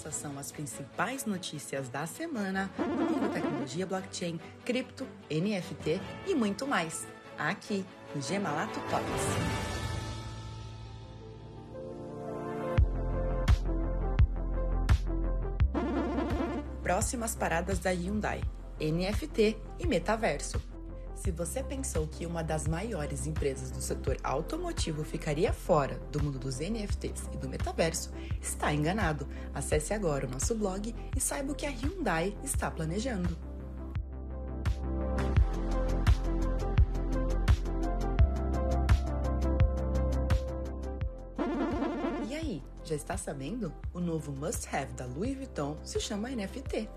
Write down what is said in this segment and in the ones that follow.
Essas são as principais notícias da semana no mundo tecnologia blockchain, cripto, NFT e muito mais, aqui no Gemalato Talks. Próximas paradas da Hyundai, NFT e metaverso. Se você pensou que uma das maiores empresas do setor automotivo ficaria fora do mundo dos NFTs e do metaverso, está enganado. Acesse agora o nosso blog e saiba o que a Hyundai está planejando. E aí, já está sabendo? O novo must-have da Louis Vuitton se chama NFT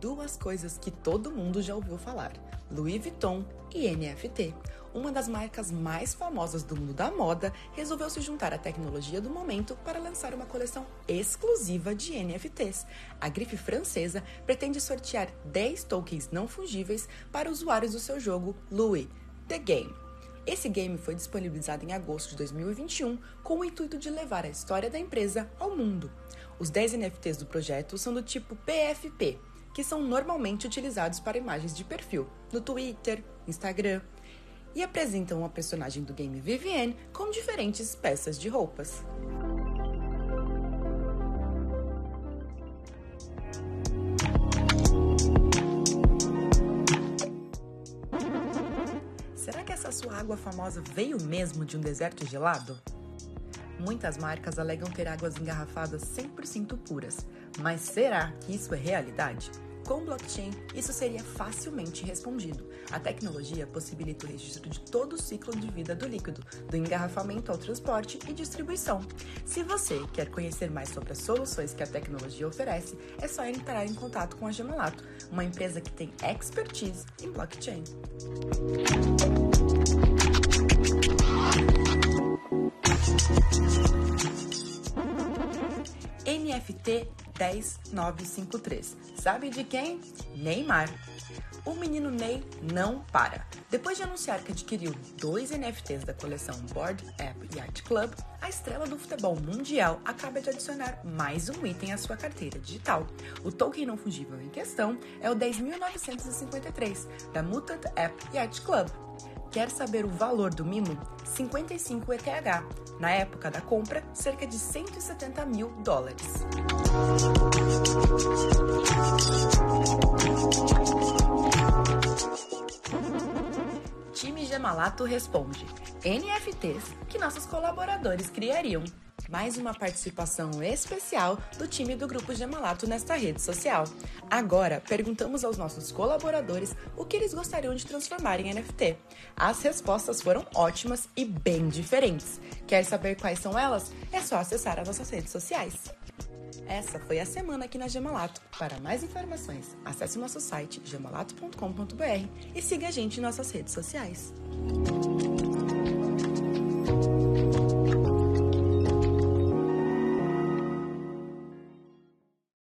duas coisas que todo mundo já ouviu falar: Louis Vuitton e NFT. Uma das marcas mais famosas do mundo da moda resolveu se juntar à tecnologia do momento para lançar uma coleção exclusiva de NFTs. A grife francesa pretende sortear 10 tokens não fungíveis para usuários do seu jogo Louis The Game. Esse game foi disponibilizado em agosto de 2021 com o intuito de levar a história da empresa ao mundo. Os 10 NFTs do projeto são do tipo PFP, que são normalmente utilizados para imagens de perfil no Twitter, Instagram, e apresentam uma personagem do game Vivienne com diferentes peças de roupas. Será que essa sua água famosa veio mesmo de um deserto gelado? Muitas marcas alegam ter águas engarrafadas 100% puras, mas será que isso é realidade? Com blockchain, isso seria facilmente respondido. A tecnologia possibilita o registro de todo o ciclo de vida do líquido, do engarrafamento ao transporte e distribuição. Se você quer conhecer mais sobre as soluções que a tecnologia oferece, é só entrar em contato com a Gemalato, uma empresa que tem expertise em blockchain. NFT 10953. Sabe de quem? Neymar. O menino Ney não para. Depois de anunciar que adquiriu dois NFTs da coleção Board App Yacht Club, a estrela do futebol mundial acaba de adicionar mais um item à sua carteira digital. O token não fungível em questão é o 10.953 da Mutant App Yacht Club. Quer saber o valor do mimo? 55 ETH. Na época da compra, cerca de 170 mil dólares. Time Gemalato responde: NFTs que nossos colaboradores criariam. Mais uma participação especial do time do Grupo Gemalato nesta rede social. Agora, perguntamos aos nossos colaboradores o que eles gostariam de transformar em NFT. As respostas foram ótimas e bem diferentes. Quer saber quais são elas? É só acessar as nossas redes sociais. Essa foi a semana aqui na Gemalato. Para mais informações, acesse nosso site gemalato.com.br e siga a gente em nossas redes sociais.